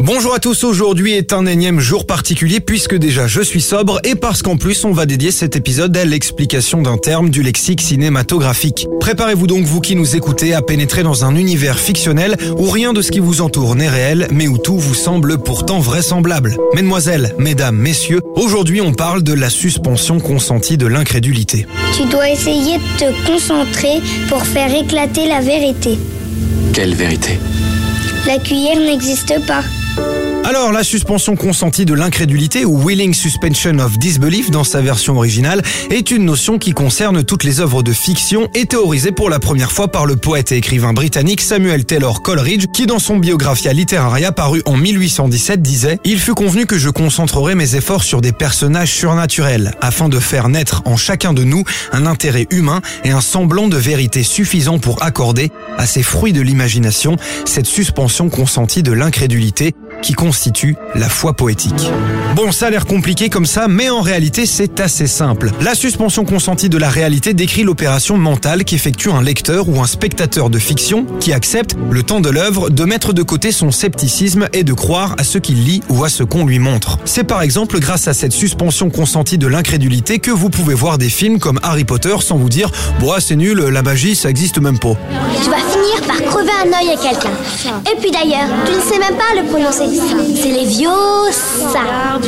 Bonjour à tous, aujourd'hui est un énième jour particulier puisque déjà je suis sobre et parce qu'en plus on va dédier cet épisode à l'explication d'un terme du lexique cinématographique. Préparez-vous donc vous qui nous écoutez à pénétrer dans un univers fictionnel où rien de ce qui vous entoure n'est réel mais où tout vous semble pourtant vraisemblable. Mesdemoiselles, mesdames, messieurs, aujourd'hui on parle de la suspension consentie de l'incrédulité. Tu dois essayer de te concentrer pour faire éclater la vérité. Quelle vérité? La cuillère n'existe pas. Alors, la suspension consentie de l'incrédulité ou willing suspension of disbelief dans sa version originale est une notion qui concerne toutes les œuvres de fiction et théorisée pour la première fois par le poète et écrivain britannique Samuel Taylor Coleridge qui dans son Biographia Literaria paru en 1817 disait « Il fut convenu que je concentrerai mes efforts sur des personnages surnaturels afin de faire naître en chacun de nous un intérêt humain et un semblant de vérité suffisant pour accorder à ces fruits de l'imagination cette suspension consentie de l'incrédulité qui constitue la foi poétique. Bon, ça a l'air compliqué comme ça, mais en réalité c'est assez simple. La suspension consentie de la réalité décrit l'opération mentale qu'effectue un lecteur ou un spectateur de fiction qui accepte, le temps de l'œuvre, de mettre de côté son scepticisme et de croire à ce qu'il lit ou à ce qu'on lui montre. C'est par exemple grâce à cette suspension consentie de l'incrédulité que vous pouvez voir des films comme Harry Potter sans vous dire « Bon, c'est nul, la magie ça existe même pas ». Tu vas finir par crever un œil à quelqu'un. Et puis d'ailleurs, tu ne sais même pas le prononcer. C'est les Viosa.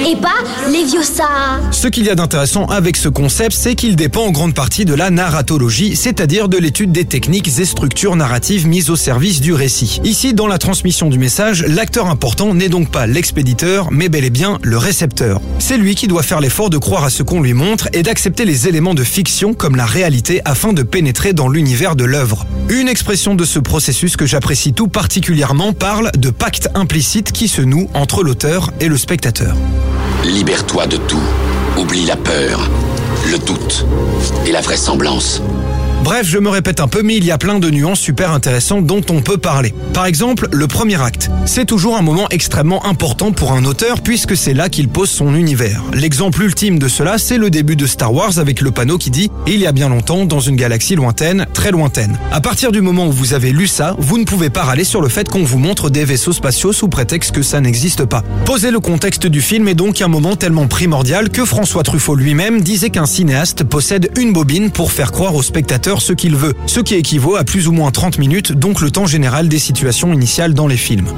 Et pas les Viosa. Ce qu'il y a d'intéressant avec ce concept, c'est qu'il dépend en grande partie de la narratologie, c'est-à-dire de l'étude des techniques et structures narratives mises au service du récit. Ici, dans la transmission du message, l'acteur important n'est donc pas l'expéditeur, mais bel et bien le récepteur. C'est lui qui doit faire l'effort de croire à ce qu'on lui montre et d'accepter les éléments de fiction comme la réalité afin de pénétrer dans l'univers de l'œuvre. Une expression de ce processus que j'apprécie tout particulièrement parle de pacte implicite qui se noue entre l'auteur et le spectateur. Libère-toi de tout. Oublie la peur, le doute et la vraisemblance. Bref, je me répète un peu, mais il y a plein de nuances super intéressantes dont on peut parler. Par exemple, le premier acte. C'est toujours un moment extrêmement important pour un auteur puisque c'est là qu'il pose son univers. L'exemple ultime de cela, c'est le début de Star Wars avec le panneau qui dit « Il y a bien longtemps, dans une galaxie lointaine, très lointaine ». À partir du moment où vous avez lu ça, vous ne pouvez pas râler sur le fait qu'on vous montre des vaisseaux spatiaux sous prétexte que ça n'existe pas. Poser le contexte du film est donc un moment tellement primordial que François Truffaut lui-même disait qu'un cinéaste possède une bobine pour faire croire au ce qu'il veut, ce qui équivaut à plus ou moins 30 minutes, donc le temps général des situations initiales dans les films.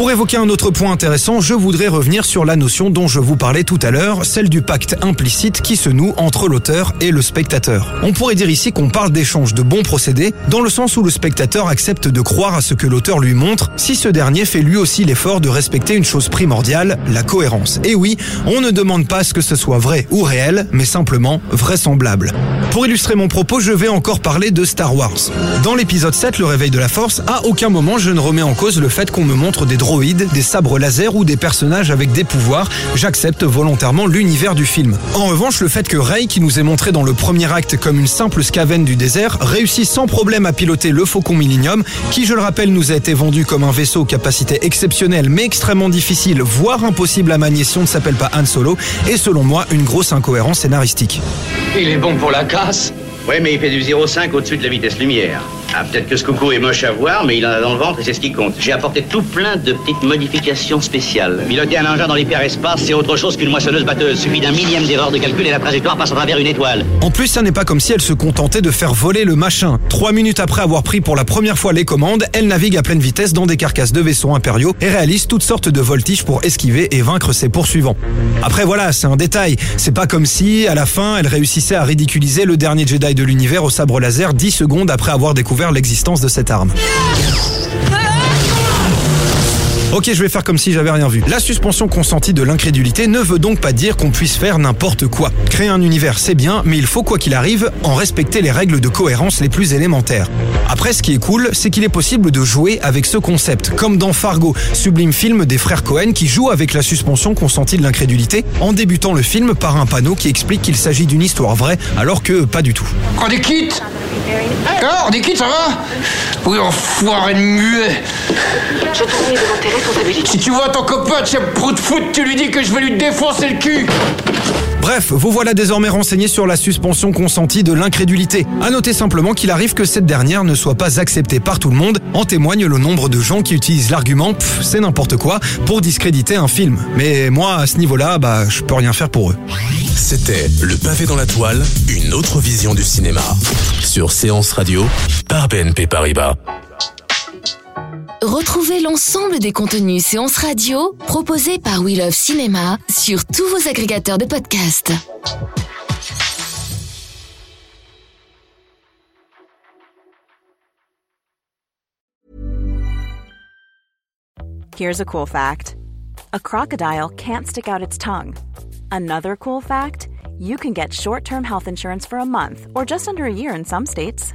Pour évoquer un autre point intéressant, je voudrais revenir sur la notion dont je vous parlais tout à l'heure, celle du pacte implicite qui se noue entre l'auteur et le spectateur. On pourrait dire ici qu'on parle d'échange de bons procédés, dans le sens où le spectateur accepte de croire à ce que l'auteur lui montre, si ce dernier fait lui aussi l'effort de respecter une chose primordiale, la cohérence. Et oui, on ne demande pas à ce que ce soit vrai ou réel, mais simplement vraisemblable. Pour illustrer mon propos, je vais encore parler de Star Wars. Dans l'épisode 7, le réveil de la force, à aucun moment je ne remets en cause le fait qu'on me montre des droïdes, des sabres laser ou des personnages avec des pouvoirs. J'accepte volontairement l'univers du film. En revanche, le fait que Rey, qui nous est montré dans le premier acte comme une simple scavenne du désert, réussit sans problème à piloter le Faucon Millennium, qui je le rappelle nous a été vendu comme un vaisseau aux capacités exceptionnelles mais extrêmement difficile, voire impossible à manier si on ne s'appelle pas Han Solo, est selon moi une grosse incohérence scénaristique. Il est bon pour la casse Oui, mais il fait du 0,5 au-dessus de la vitesse lumière. Ah, peut-être que ce coucou est moche à voir, mais il en a dans le ventre et c'est ce qui compte. J'ai apporté tout plein de petites modifications spéciales. Piloter un engin dans l'hyperespace, c'est autre chose qu'une moissonneuse batteuse. Suffit d'un millième d'erreur de calcul et la trajectoire passe à travers une étoile. En plus, ça n'est pas comme si elle se contentait de faire voler le machin. Trois minutes après avoir pris pour la première fois les commandes, elle navigue à pleine vitesse dans des carcasses de vaisseaux impériaux et réalise toutes sortes de voltiges pour esquiver et vaincre ses poursuivants. Après voilà, c'est un détail. C'est pas comme si, à la fin, elle réussissait à ridiculiser le dernier Jedi de l'univers au sabre laser 10 secondes après avoir découvert l'existence de cette arme. Ok, je vais faire comme si j'avais rien vu. La suspension consentie de l'incrédulité ne veut donc pas dire qu'on puisse faire n'importe quoi. Créer un univers, c'est bien, mais il faut, quoi qu'il arrive, en respecter les règles de cohérence les plus élémentaires. Après, ce qui est cool, c'est qu'il est possible de jouer avec ce concept, comme dans Fargo, sublime film des frères Cohen qui joue avec la suspension consentie de l'incrédulité, en débutant le film par un panneau qui explique qu'il s'agit d'une histoire vraie, alors que pas du tout. On est quitte Ah, on est quitte, ça va? Oui, enfoiré de muet Je t'en devant tes responsabilités. Si tu vois ton copain de prout de foot, tu lui dis que je vais lui défoncer le cul Bref, vous voilà désormais renseigné sur la suspension consentie de l'incrédulité. À noter simplement qu'il arrive que cette dernière ne soit pas acceptée par tout le monde, en témoigne le nombre de gens qui utilisent l'argument Pff, c'est n'importe quoi pour discréditer un film. Mais moi, à ce niveau-là, bah, je peux rien faire pour eux. C'était Le pavé dans la toile, une autre vision du cinéma. Sur Séance Radio, par BNP Paribas. Retrouvez l'ensemble des contenus séances radio proposés par We Love Cinéma sur tous vos agrégateurs de podcasts. Here's a cool fact a crocodile can't stick out its tongue. Another cool fact you can get short term health insurance for a month or just under a year in some states.